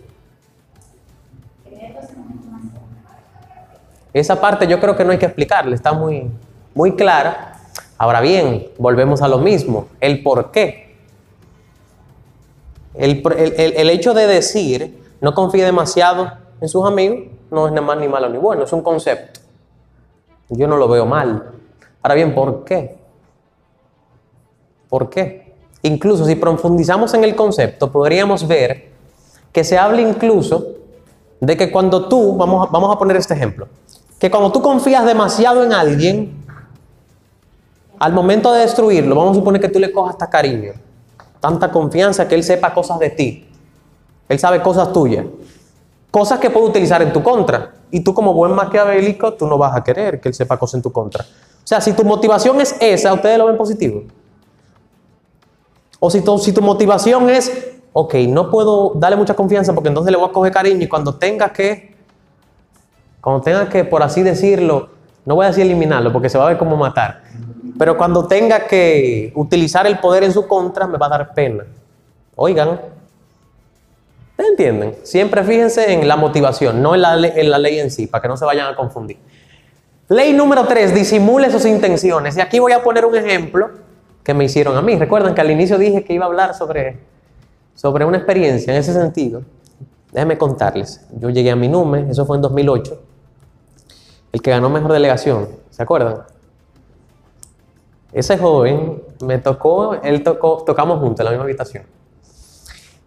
Esa parte yo creo que no hay que explicarle, está muy, muy clara. Ahora bien, volvemos a lo mismo, el por qué. El, hecho de decir no confíe demasiado en sus amigos no es más ni malo ni bueno, es un concepto. Yo no lo veo mal. Ahora bien, ¿por qué? ¿Por qué? Incluso si profundizamos en el concepto, podríamos ver que se habla incluso de que cuando tú, vamos a, vamos a poner este ejemplo, que cuando tú confías demasiado en alguien, al momento de destruirlo, vamos a suponer que tú le cojas hasta cariño, tanta confianza que él sepa cosas de ti. Él sabe cosas tuyas. Cosas que puede utilizar en tu contra. Y tú como buen maquiavélico, tú no vas a querer que él sepa cosas en tu contra. O sea, si tu motivación es esa, ¿ustedes lo ven positivo? O si tu, si tu motivación es, ok, no puedo darle mucha confianza porque entonces le voy a coger cariño y cuando tenga que, cuando tenga que, por así decirlo, no voy a decir eliminarlo porque se va a ver como matar, pero cuando tenga que utilizar el poder en su contra, me va a dar pena. Oigan, ¿ustedes entienden? Siempre fíjense en la motivación, no en la, en la ley en sí, para que no se vayan a confundir. Ley número 3, disimule sus intenciones. Y aquí voy a poner un ejemplo que me hicieron a mí. Recuerdan que al inicio dije que iba a hablar sobre, sobre una experiencia en ese sentido. Déjenme contarles. Yo llegué a mi NUME, eso fue en 2008. El que ganó mejor delegación, ¿se acuerdan? Ese joven me tocó, él tocó, tocamos juntos en la misma habitación.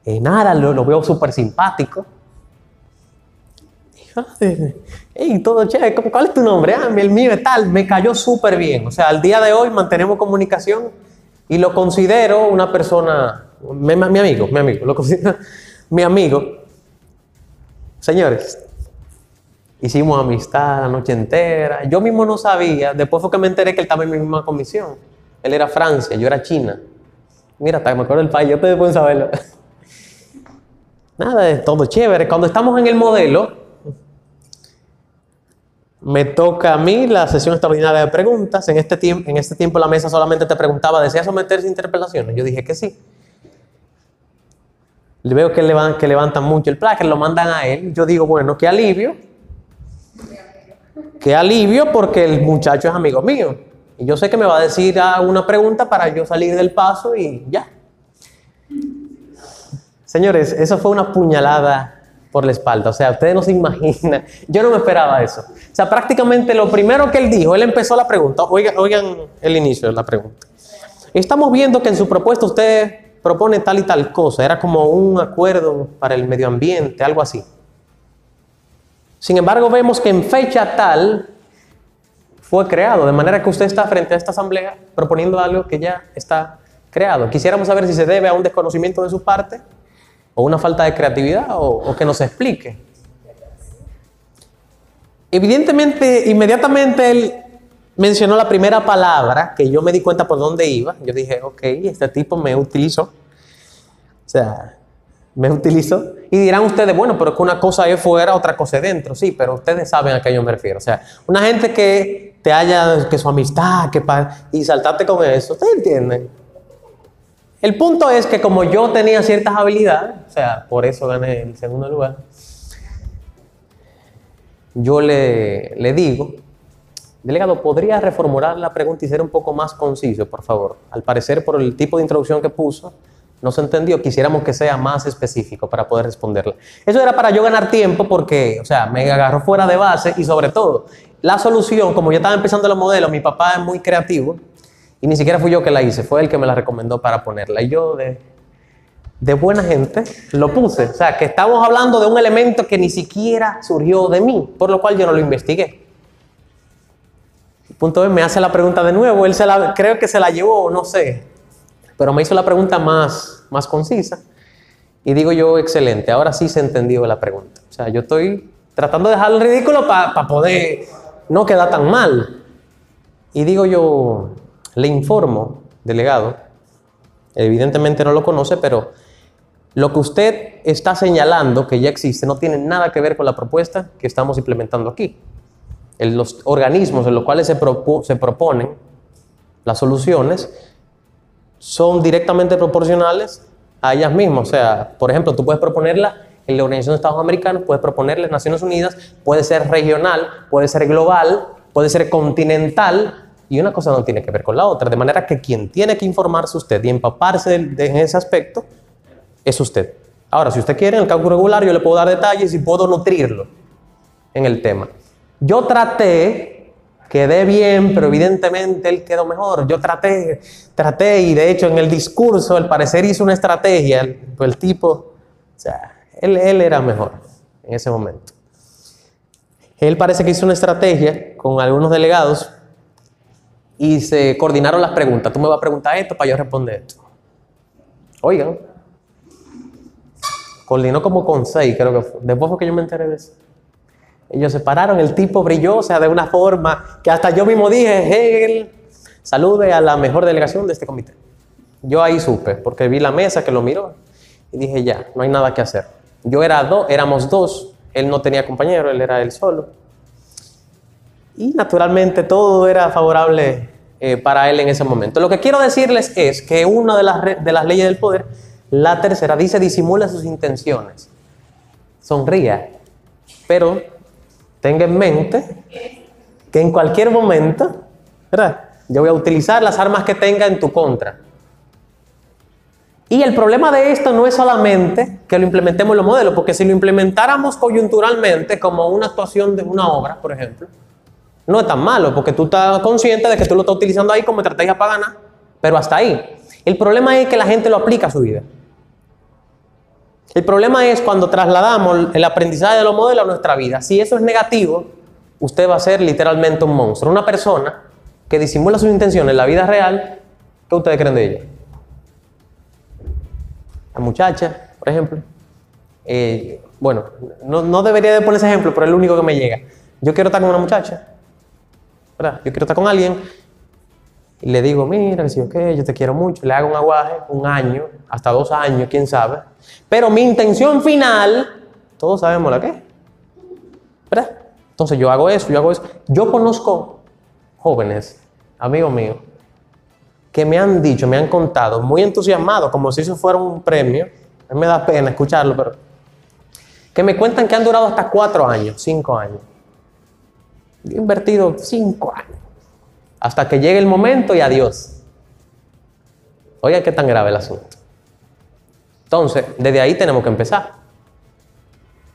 Y nada, lo, lo veo súper simpático. Y todo chévere, ¿cómo- ¿cuál es tu nombre? Ah, el mío es tal, me cayó súper bien. O sea, al día de hoy mantenemos comunicación y lo considero una persona, mi, mi amigo, mi amigo, lo considero mi amigo. Señores, hicimos amistad la noche entera. Yo mismo no sabía, después fue que me enteré que él estaba en mi misma comisión. Él era Francia, yo era China. Mira, hasta me acuerdo del país, ustedes pueden saberlo. Nada, es todo chévere. Cuando estamos en el modelo, me toca a mí la sesión extraordinaria de preguntas. En este, en este tiempo la mesa solamente te preguntaba, ¿deseas someterse a interpelaciones? Yo dije que sí. Le veo que, levan- que levantan mucho el plaque, lo mandan a él. Yo digo, bueno, qué alivio. Qué alivio porque el muchacho es amigo mío. Y yo sé que me va a decir una pregunta para yo salir del paso y ya. Señores, eso fue una puñalada por la espalda. O sea, ustedes no se imaginan. Yo no me esperaba eso. O sea, prácticamente lo primero que él dijo, él empezó la pregunta. Oigan, oigan el inicio de la pregunta. Estamos viendo que en su propuesta usted propone tal y tal cosa. Era como un acuerdo para el medio ambiente, algo así. Sin embargo, vemos que en fecha tal fue creado, de manera que usted está frente a esta asamblea proponiendo algo que ya está creado. Quisiéramos saber si se debe a un desconocimiento de su parte o una falta de creatividad o, o que nos explique. Evidentemente, inmediatamente él mencionó la primera palabra que yo me di cuenta por dónde iba. Yo dije, ok, este tipo me utilizó. O sea, me utilizó. Y dirán ustedes, bueno, pero que una cosa es fuera, otra cosa es dentro. Sí, pero ustedes saben a qué yo me refiero. O sea, una gente que te haya, que su amistad, que pa- y saltarte con eso, ¿ustedes entienden? El punto es que como yo tenía ciertas habilidades, o sea, por eso gané el segundo lugar, yo le, le digo, delegado, ¿podría reformular la pregunta y ser un poco más conciso, por favor? Al parecer, por el tipo de introducción que puso, no se entendió, quisiéramos que sea más específico para poder responderla. Eso era para yo ganar tiempo porque, o sea, me agarró fuera de base y sobre todo, la solución, como yo estaba empezando los modelos, mi papá es muy creativo y ni siquiera fui yo que la hice, fue él que me la recomendó para ponerla. Y yo de, buena gente lo puse. O sea, que estamos hablando de un elemento que ni siquiera surgió de mí, por lo cual yo no lo investigué. Punto B, me hace la pregunta de nuevo, él se la, creo que se la llevó, no sé, pero me hizo la pregunta más, concisa. Y digo yo, excelente, ahora sí se entendió la pregunta. O sea, yo estoy tratando de dejarlo ridículo para poder no quedar tan mal. Y digo yo, le informo, delegado, evidentemente no lo conoce, pero lo que usted está señalando que ya existe no tiene nada que ver con la propuesta que estamos implementando aquí. Los organismos en los cuales se proponen las soluciones son directamente proporcionales a ellas mismas. O sea, por ejemplo, tú puedes proponerla en la Organización de Estados Americanos, puedes proponerla en Naciones Unidas, puede ser regional, puede ser global, puede ser continental, y una cosa no tiene que ver con la otra. De manera que quien tiene que informarse usted y empaparse de, en ese aspecto es usted. Ahora, si usted quiere, en el cálculo regular yo le puedo dar detalles y puedo nutrirlo en el tema. Yo traté, quedé bien, pero evidentemente él quedó mejor. Yo traté, traté y de hecho en el discurso, al parecer hizo una estrategia, el, el tipo, o sea, él, él era mejor en ese momento. Él parece que hizo una estrategia con algunos delegados y se coordinaron las preguntas. Tú me vas a preguntar esto para yo responder esto. Oigan, coordinó como con seis, creo que fue. Después fue que yo me enteré de eso. Ellos se pararon, el tipo brilló, o sea, de una forma que hasta yo mismo dije, Hegel, salude a la mejor delegación de este comité. Yo ahí supe, porque vi la mesa que lo miró y dije, ya, no hay nada que hacer. Yo era dos, éramos dos, él no tenía compañero, él era él solo. Y naturalmente todo era favorable eh, para él en ese momento. Lo que quiero decirles es que una de las, leyes del poder, la tercera, dice disimula sus intenciones. Sonría. Pero tenga en mente que en cualquier momento, ¿verdad? Yo voy a utilizar las armas que tenga en tu contra. Y el problema de esto no es solamente que lo implementemos en los modelos, porque si lo implementáramos coyunturalmente como una actuación de una obra, por ejemplo, no es tan malo, porque tú estás consciente de que tú lo estás utilizando ahí como estrategia para ganar, pero hasta ahí. El problema es que la gente lo aplica a su vida. El problema es cuando trasladamos el aprendizaje de los modelos a nuestra vida. Si eso es negativo, usted va a ser literalmente un monstruo. Una persona que disimula sus intenciones en la vida real, ¿qué ustedes creen de ella? La muchacha, por ejemplo. Eh, bueno, no, debería de poner ese ejemplo, pero es el único que me llega. Yo quiero estar con una muchacha, ¿verdad? Yo quiero estar con alguien y le digo, mira, que sí, ok, yo te quiero mucho. Le hago un aguaje, un año, hasta dos años, quién sabe. Pero mi intención final, todos sabemos la que, ¿verdad? Entonces yo hago eso, yo hago eso. Yo conozco jóvenes, amigos míos, que me han dicho, me han contado, muy entusiasmados, como si eso fuera un premio. A mí me da pena escucharlo, pero que me cuentan que han durado hasta cuatro años, cinco años. He invertido cinco años. Hasta que llegue el momento y adiós. Oiga, qué tan grave el asunto. Entonces, desde ahí tenemos que empezar.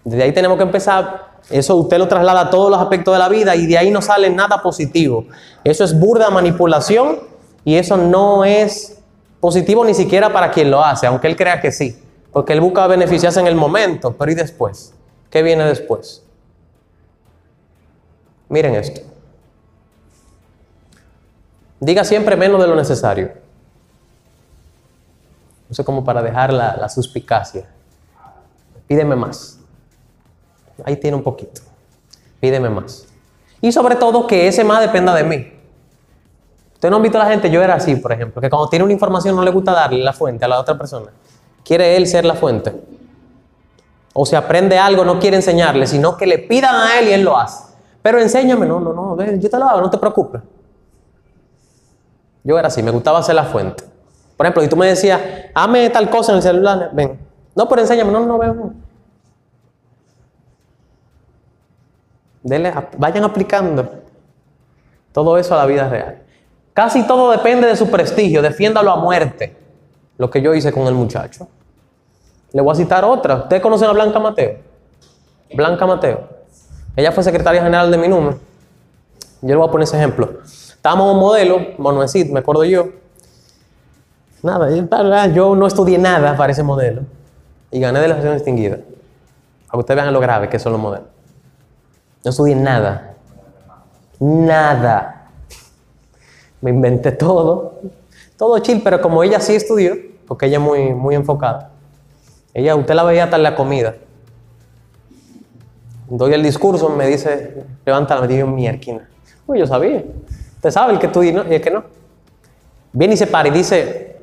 Desde ahí tenemos que empezar. Eso usted lo traslada a todos los aspectos de la vida y de ahí no sale nada positivo. Eso es burda manipulación y eso no es positivo ni siquiera para quien lo hace, aunque él crea que sí. Porque él busca beneficiarse en el momento, pero ¿y después? ¿Qué viene después? Miren esto. Diga siempre menos de lo necesario. No sé cómo para dejar la, la suspicacia. Pídeme más. Ahí tiene un poquito. Pídeme más. Y sobre todo que ese más dependa de mí. Ustedes no han visto a la gente, yo era así, por ejemplo, que cuando tiene una información no le gusta darle la fuente a la otra persona. Quiere él ser la fuente. O se aprende algo, no quiere enseñarle, sino que le pidan a él y él lo hace. Pero enséñame, no, no, no, ve, yo te lo hago, no te preocupes. Yo era así, me gustaba hacer la fuente. Por ejemplo, si tú me decías, hazme tal cosa en el celular, ven. No, pero enséñame, no, no, ven. ven. Dele, vayan aplicando todo eso a la vida real. Casi todo depende de su prestigio, defiéndalo a muerte. Lo que yo hice con el muchacho. Le voy a citar otra. ¿Ustedes conocen a Blanca Mateo? Blanca Mateo. Ella fue secretaria general de mi número. Yo le voy a poner ese ejemplo. Estábamos un modelo, Monuecid, me acuerdo yo. Nada, yo no estudié nada para ese modelo. Y gané de la sesión distinguida. Para que ustedes vean lo grave que son los modelos. No estudié nada. Nada. Me inventé todo. Todo chill, pero como ella sí estudió, porque ella es muy, muy enfocada. Ella, usted la veía hasta en la comida. Doy el discurso, me dice, levanta la digo mierquina. Uy, yo sabía. Usted sabe el que tú y no- y el que no. Viene y se para y dice,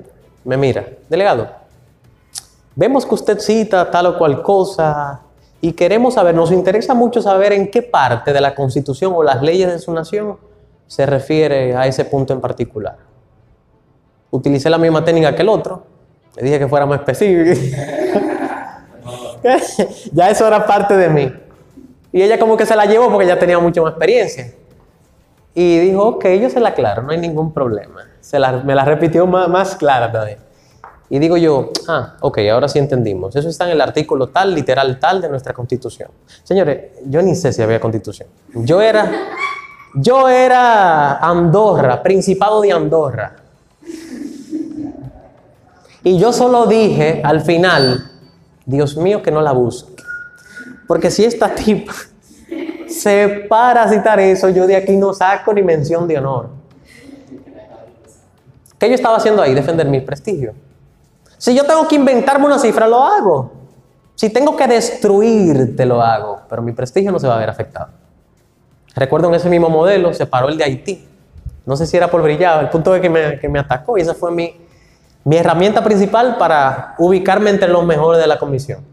me mira, delegado, vemos que usted cita tal o cual cosa y queremos saber, nos interesa mucho saber en qué parte de la constitución o las leyes de su nación se refiere a ese punto en particular. Utilicé la misma técnica que el otro, le dije que fuera más específico. ya eso era parte de mí. Y ella como que se la llevó porque ya tenía mucha más experiencia. Y dijo, ok, yo se la aclaro, no hay ningún problema. Se la- me la repitió más, más clara todavía. Y digo yo, ah, ok, ahora sí entendimos. Eso está en el artículo tal, literal tal de nuestra constitución. Señores, yo ni sé si había constitución. Yo era, yo era Andorra, Principado de Andorra. Y yo solo dije al final, Dios mío, que no la busque. Porque si esta tipa se para a citar eso, yo de aquí no saco ni mención de honor. ¿Qué yo estaba haciendo ahí? Defender mi prestigio. Si yo tengo que inventarme una cifra, lo hago. Si tengo que destruirte, lo hago. Pero mi prestigio no se va a ver afectado. Recuerdo en ese mismo modelo, se paró el de Haití. No sé si era por brillar, el punto de que me, que me atacó. Y esa fue mi, mi herramienta principal para ubicarme entre los mejores de la comisión.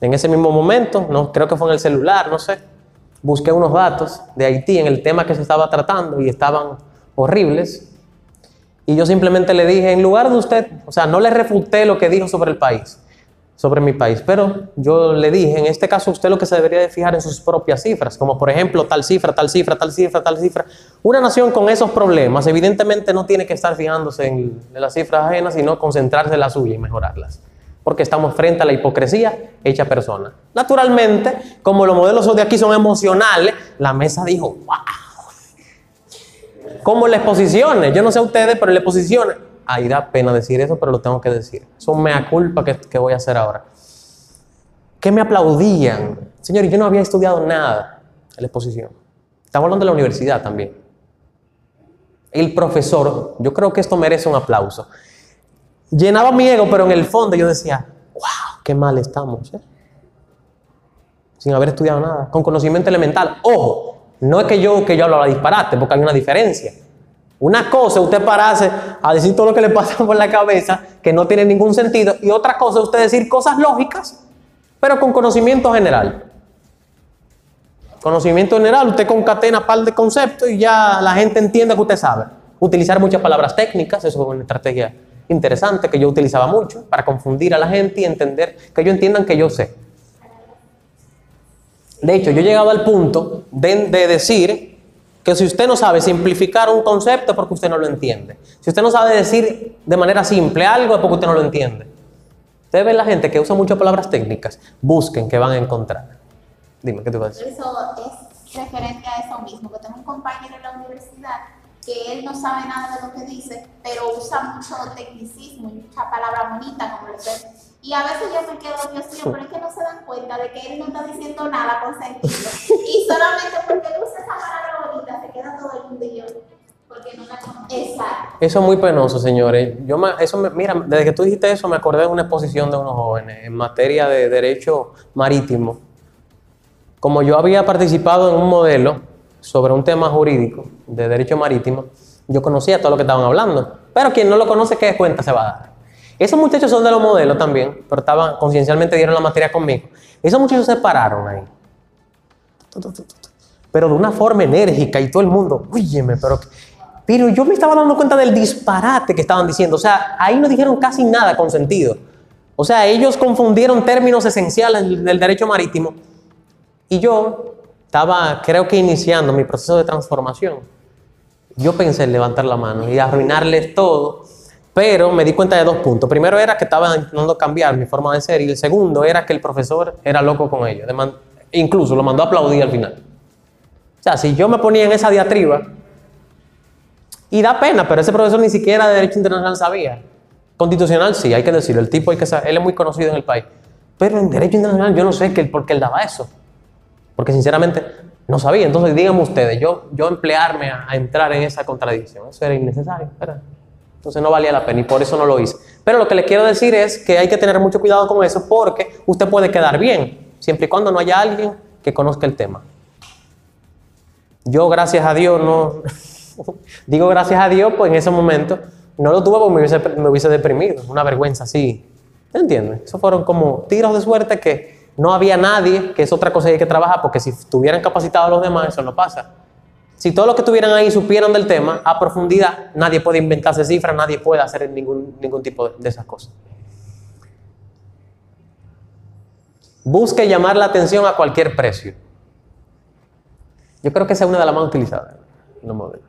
En ese mismo momento, no, creo que fue en el celular, no sé, busqué unos datos de Haití en el tema que se estaba tratando y estaban horribles. Y yo simplemente le dije, en lugar de usted, o sea, no le refuté lo que dijo sobre el país, sobre mi país, pero yo le dije, en este caso usted lo que se debería de fijar en sus propias cifras, como por ejemplo tal cifra, tal cifra, tal cifra, tal cifra. Una nación con esos problemas evidentemente no tiene que estar fijándose en, las cifras ajenas, sino concentrarse en la suya y mejorarlas porque estamos frente a la hipocresía hecha persona. Naturalmente, como los modelos de aquí son emocionales, la mesa dijo, wow. Como las exposiciones, yo no sé ustedes, pero las exposiciones, ahí da pena decir eso, pero lo tengo que decir. Eso me mea culpa que, que voy a hacer ahora. Que me aplaudían. Señores, yo no había estudiado nada en la exposición. Estamos hablando de la universidad también. El profesor, yo creo que esto merece un aplauso llenaba mi ego, pero en el fondo yo decía, wow, qué mal estamos. ¿eh? Sin haber estudiado nada, con conocimiento elemental. Ojo, no es que yo, que yo hablaba disparate, porque hay una diferencia. Una cosa usted pararse a decir todo lo que le pasa por la cabeza, que no tiene ningún sentido, y otra cosa usted decir cosas lógicas, pero con conocimiento general. Conocimiento general, usted concatena par de conceptos y ya la gente entiende que usted sabe. Utilizar muchas palabras técnicas, eso es una estrategia interesante que yo utilizaba mucho para confundir a la gente y entender, que ellos entiendan que yo sé. De hecho, yo he llegado al punto de, de decir que si usted no sabe simplificar un concepto es porque usted no lo entiende. Si usted no sabe decir de manera simple algo es porque usted no lo entiende. Ustedes ven la gente que usa muchas palabras técnicas, busquen que van a encontrar. Dime, ¿qué te vas a decir? Eso es referente a eso mismo, que tengo un compañero en la universidad que él no sabe nada de lo que dice, pero usa mucho tecnicismo y mucha palabra bonita, como lo sé. Y a veces yo me quedo, Dios mío, pero es que no se dan cuenta de que él no está diciendo nada con sentido. Y solamente porque él usa esa palabra bonita, se queda todo el mundo y yo, porque no la conoce. Exacto. Eso es muy penoso, señores. Yo me- eso me- mira, desde que tú dijiste eso me acordé de una exposición de unos jóvenes en materia de derecho marítimo. Como yo había participado en un modelo sobre un tema jurídico de derecho marítimo, yo conocía todo lo que estaban hablando. Pero quien no lo conoce, ¿qué cuenta se va a dar? Esos muchachos son de los modelos también, pero estaban, conciencialmente dieron la materia conmigo. Esos muchachos se pararon ahí. Pero de una forma enérgica y todo el mundo, óyeme, pero, pero yo me estaba dando cuenta del disparate que estaban diciendo. O sea, ahí no dijeron casi nada con sentido. O sea, ellos confundieron términos esenciales del derecho marítimo. Y yo estaba, creo que iniciando mi proceso de transformación. Yo pensé en levantar la mano y arruinarles todo, pero me di cuenta de dos puntos. Primero era que estaba intentando cambiar mi forma de ser y el segundo era que el profesor era loco con ellos. Incluso lo mandó a aplaudir al final. O sea, si yo me ponía en esa diatriba, y da pena, pero ese profesor ni siquiera de Derecho Internacional sabía. Constitucional sí, hay que decirlo, el tipo hay que saber, él es muy conocido en el país. Pero en Derecho Internacional yo no sé que, por qué él daba eso. Porque sinceramente no sabía. Entonces díganme ustedes, yo, yo emplearme a, entrar en esa contradicción, eso era innecesario. Entonces no valía la pena y por eso no lo hice. Pero lo que le quiero decir es que hay que tener mucho cuidado con eso porque usted puede quedar bien, siempre y cuando no haya alguien que conozca el tema. Yo, gracias a Dios, no. digo gracias a Dios, pues en ese momento no lo tuve porque me hubiese, me hubiese deprimido. Una vergüenza así. ¿Te entiendes? Esos fueron como tiros de suerte que no había nadie, que es otra cosa que hay que trabajar, porque si estuvieran capacitados los demás, eso no pasa. Si todos los que estuvieran ahí supieran del tema a profundidad, nadie puede inventarse cifras, nadie puede hacer ningún, ningún tipo de, esas cosas. Busque llamar la atención a cualquier precio. Yo creo que esa es una de las más utilizadas en los modelos.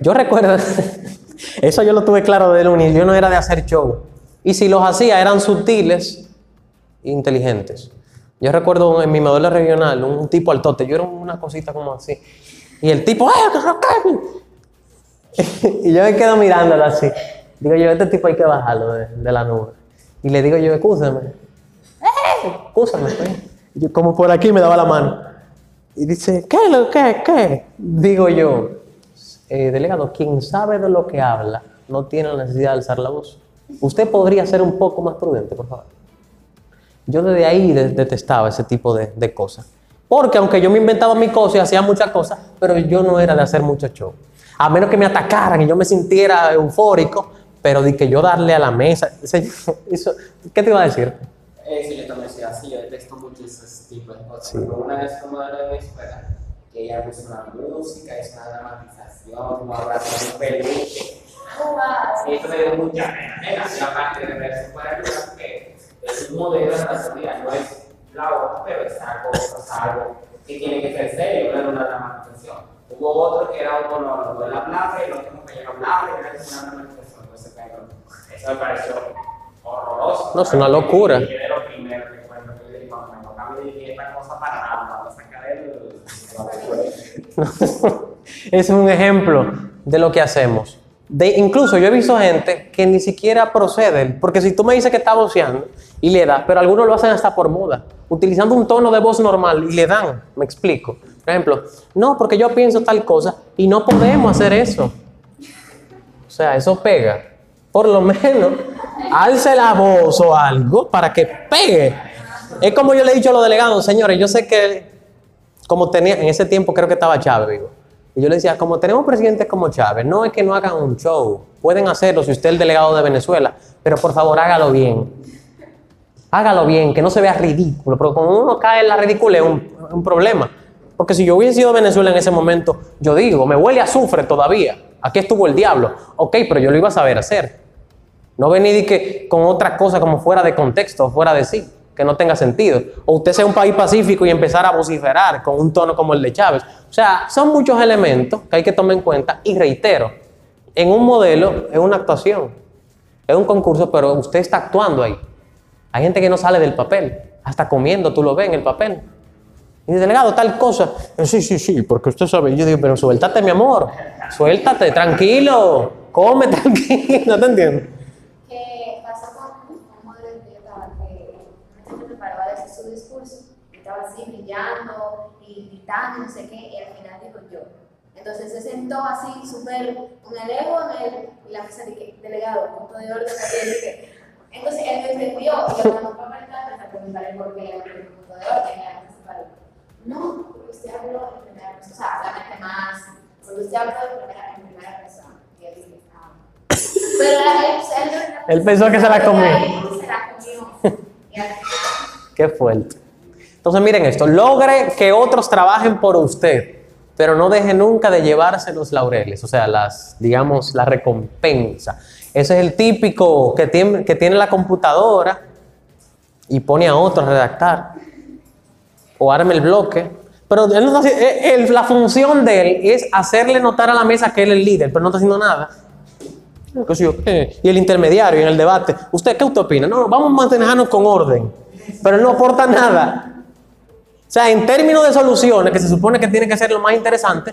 Yo recuerdo, eso yo lo tuve claro de lunes, yo no era de hacer show. Y si los hacía eran sutiles e inteligentes. Yo recuerdo en mi modelo regional, un tipo altote, yo era una cosita como así. Y el tipo, ¡ay, y yo me quedo mirándolo así. Digo yo, este tipo hay que bajarlo de, de la nube. Y le digo yo, escúchame. ¡Eh! Escúchame. pues". Yo, como por aquí me daba la mano. Y dice, ¿qué, qué, qué? Digo yo, "Eh, delegado, quien sabe de lo que habla no tiene la necesidad de alzar la voz. Usted podría ser un poco más prudente, por favor. Yo desde ahí de- detestaba ese tipo de, de cosas. Porque aunque yo me inventaba mi cosa y hacía muchas cosas, pero yo no era de hacer mucho show. A menos que me atacaran y yo me sintiera eufórico, pero de que yo darle a la mesa. eso- ¿Qué te iba a decir? Eh, sí, yo también así, yo detesto mucho ese tipo de cosas. Sí. Una vez como de mi escuela, que ella puso una música, hizo una dramatización, un abrazo de un peluche. Y eso me dio mucha pena. Nena, y aparte de verse fuera de porque es un modelo de personalidad, no es la otra, pero es algo, es algo que tiene que ser serio, no es una dramatización. Hubo otro que era un monólogo, él hablaba y el otro compañero hablaba y era una dramatización. Entonces, eso me pareció horroroso. No, es una locura. Es un ejemplo de lo que hacemos. De, incluso yo he visto gente que ni siquiera procede, porque si tú me dices que está voceando y le das, pero algunos lo hacen hasta por moda, utilizando un tono de voz normal y le dan, me explico. Por ejemplo, no, porque yo pienso tal cosa y no podemos hacer eso. O sea, eso pega. Por lo menos, alce la voz o algo para que pegue. Es como yo le he dicho a los delegados, señores, yo sé que como tenía, en ese tiempo creo que estaba Chávez, digo. Y yo le decía, como tenemos presidentes como Chávez, no es que no hagan un show, pueden hacerlo si usted es el delegado de Venezuela, pero por favor hágalo bien. Hágalo bien, que no se vea ridículo, porque cuando uno cae en la ridícula es un, problema. Porque si yo hubiese sido Venezuela en ese momento, yo digo, me huele a azufre todavía, aquí estuvo el diablo, ok, pero yo lo iba a saber hacer. No venir que con otra cosa como fuera de contexto, fuera de sí, que no tenga sentido. O usted sea un país pacífico y empezar a vociferar con un tono como el de Chávez. O sea, son muchos elementos que hay que tomar en cuenta. Y reitero, en un modelo es una actuación, es un concurso, pero usted está actuando ahí. Hay gente que no sale del papel, hasta comiendo tú lo ves en el papel. Y dice, delegado, tal cosa. Eh, Sí, sí, sí, porque usted sabe. Yo digo, pero suéltate, mi amor. Suéltate, tranquilo. Come tranquilo, ¿te entiendes? que pasó con un modelo que yo estaba, que una chica preparaba a decir su discurso, y estaba así brillando y gritando, no sé qué, y al final dijo yo. Entonces se sentó así, súper, el ego en él, y la mesa dije, delegado, punto de orden, dije. Entonces él me entendió, y yo cuando fue a marcar, a preguntarle por qué era el punto de orden, y la se paró. No, porque usted habló en primera persona, o sea, obviamente más, porque usted habló en primera, en primera persona. Y él dije, ah. Pero él, él, Él pensó que se la comió. Se la comió. Qué fuerte. Entonces miren esto, logre que otros trabajen por usted, pero no deje nunca de llevarse los laureles, o sea, las, digamos, la recompensa. Ese es el típico que tiene, que tiene la computadora y pone a otro a redactar o arme el bloque. Pero eh, la función de él es hacerle notar a la mesa que él es el líder, pero no está haciendo nada. Eh, Y el intermediario en el debate. ¿Usted qué usted opina? No, vamos a mantenernos con orden. Pero él no aporta nada. O sea, en términos de soluciones, que se supone que tiene que ser lo más interesante,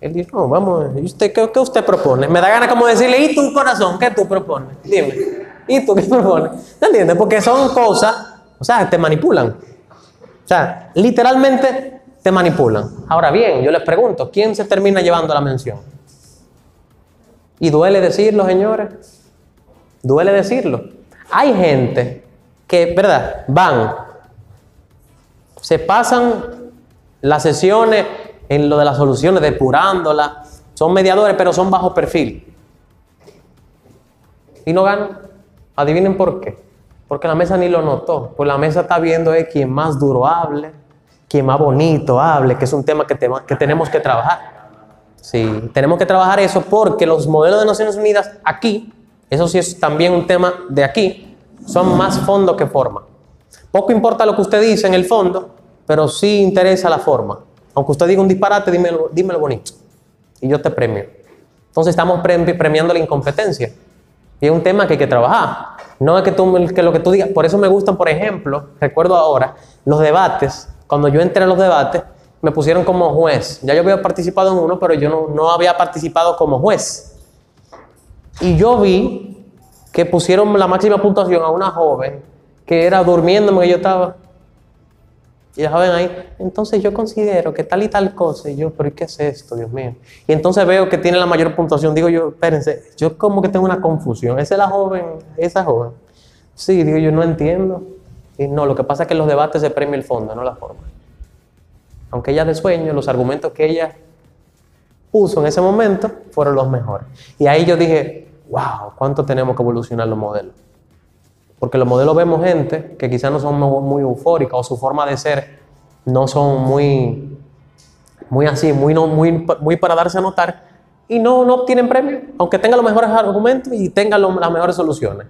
él dice, no, vamos, ¿y usted qué, qué usted propone? Me da ganas como decirle, ¿y tu corazón? ¿Qué tú propones? Dime. ¿Y tú qué propones? ¿Te entiendes? Porque son cosas, o sea, te manipulan. O sea, literalmente te manipulan. Ahora bien, yo les pregunto, ¿quién se termina llevando la mención? Y duele decirlo, señores. Duele decirlo. Hay gente que, ¿verdad? Van, se pasan las sesiones en lo de las soluciones, depurándolas. Son mediadores, pero son bajo perfil. Y no ganan. Adivinen por qué. Porque la mesa ni lo notó. Pues la mesa está viendo es quien más duro hable, quien más bonito hable, que es un tema que, te- que tenemos que trabajar. Sí, tenemos que trabajar eso porque los modelos de Naciones Unidas aquí, eso sí es también un tema de aquí, son más fondo que forma. Poco importa lo que usted dice en el fondo, pero sí interesa la forma. Aunque usted diga un disparate, dímelo, dímelo bonito. Y yo te premio. Entonces estamos pre- premiando la incompetencia. Y es un tema que hay que trabajar. No es que, tú, que lo que tú digas. Por eso me gustan, por ejemplo, recuerdo ahora, los debates. Cuando yo entré a los debates, me pusieron como juez. Ya yo había participado en uno, pero yo no, no había participado como juez. Y yo vi que pusieron la máxima puntuación a una joven que era durmiéndome que yo estaba. Y joven ahí, entonces yo considero que tal y tal cosa, y yo, pero ¿y qué es esto, Dios mío? Y entonces veo que tiene la mayor puntuación, digo yo, espérense, yo como que tengo una confusión, ¿esa es la joven, esa joven? Sí, digo yo, no entiendo. Y no, lo que pasa es que en los debates se premia el fondo, no la forma. Aunque ella de sueño, los argumentos que ella puso en ese momento fueron los mejores. Y ahí yo dije, wow, ¿cuánto tenemos que evolucionar los modelos? Porque los modelos vemos gente que quizás no son muy eufóricas o su forma de ser no son muy, muy así, muy, no, muy, muy para darse a notar y no, no obtienen premio, aunque tengan los mejores argumentos y tengan las mejores soluciones.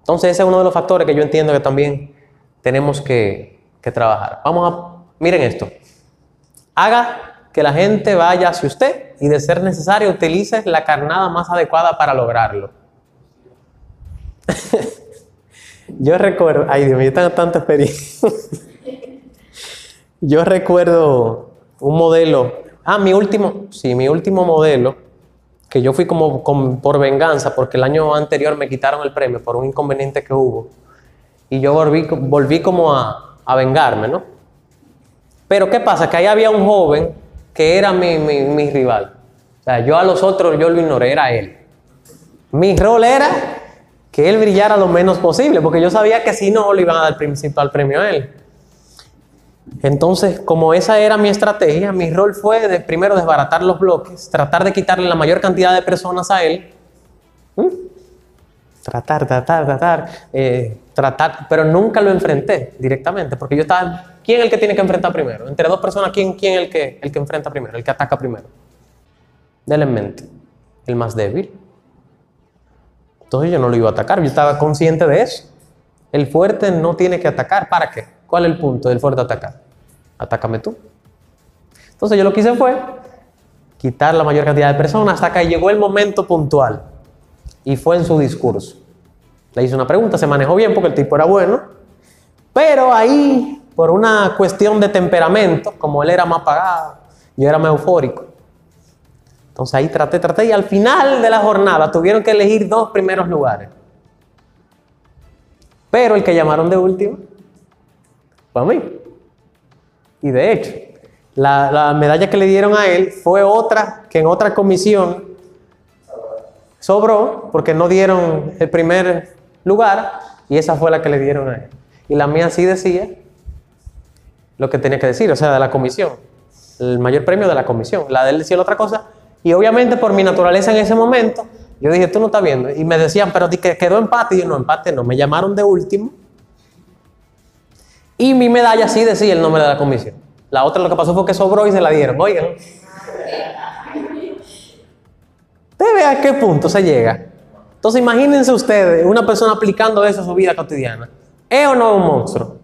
Entonces ese es uno de los factores que yo entiendo que también tenemos que, que trabajar. Vamos a, miren esto, haga que la gente vaya hacia usted y de ser necesario utilice la carnada más adecuada para lograrlo. Yo recuerdo, ay Dios mío, tengo tanta experiencia. Yo recuerdo un modelo, ah, mi último, sí, mi último modelo, que yo fui como, por venganza, porque el año anterior me quitaron el premio por un inconveniente que hubo. Y yo volví, volví como a, a vengarme, ¿no? Pero ¿qué pasa? Que ahí había un joven que era mi, mi, mi rival. O sea, yo a los otros yo lo ignoré, era él. Mi rol era que él brillara lo menos posible, porque yo sabía que si no, le iban a dar el principal premio a él. Entonces, como esa era mi estrategia, mi rol fue de primero desbaratar los bloques, tratar de quitarle la mayor cantidad de personas a él. ¿Mm? Tratar, tratar, tratar, eh, tratar, pero nunca lo enfrenté directamente, porque yo estaba, ¿quién es el que tiene que enfrentar primero? Entre dos personas, ¿quién, es el que, el que enfrenta primero, el que ataca primero? Denle en mente, el más débil. Entonces yo no lo iba a atacar, yo estaba consciente de eso. El fuerte no tiene que atacar. ¿Para qué? ¿Cuál es el punto del fuerte atacar? Atácame tú. Entonces yo lo que hice fue quitar la mayor cantidad de personas hasta que llegó el momento puntual. Y fue en su discurso. Le hice una pregunta, se manejó bien porque el tipo era bueno. Pero ahí, por una cuestión de temperamento, como él era más apagado, yo era más eufórico. Entonces ahí traté, traté y al final de la jornada tuvieron que elegir dos primeros lugares. Pero el que llamaron de último fue a mí. Y de hecho, la, la, medalla que le dieron a él fue otra que en otra comisión sobró porque no dieron el primer lugar y esa fue la que le dieron a él. Y la mía sí decía lo que tenía que decir, o sea, de la comisión. El mayor premio de la comisión. La de él decía otra cosa y obviamente por mi naturaleza en ese momento, yo dije, tú no estás viendo. Y me decían, pero que quedó empate. Y yo, no, empate no. Me llamaron de último. Y mi medalla sí decía el nombre de la comisión. La otra lo que pasó fue que sobró y se la dieron. Oigan. Usted ve a qué punto se llega. Entonces imagínense ustedes una persona aplicando eso a su vida cotidiana. ¿Es o no un monstruo?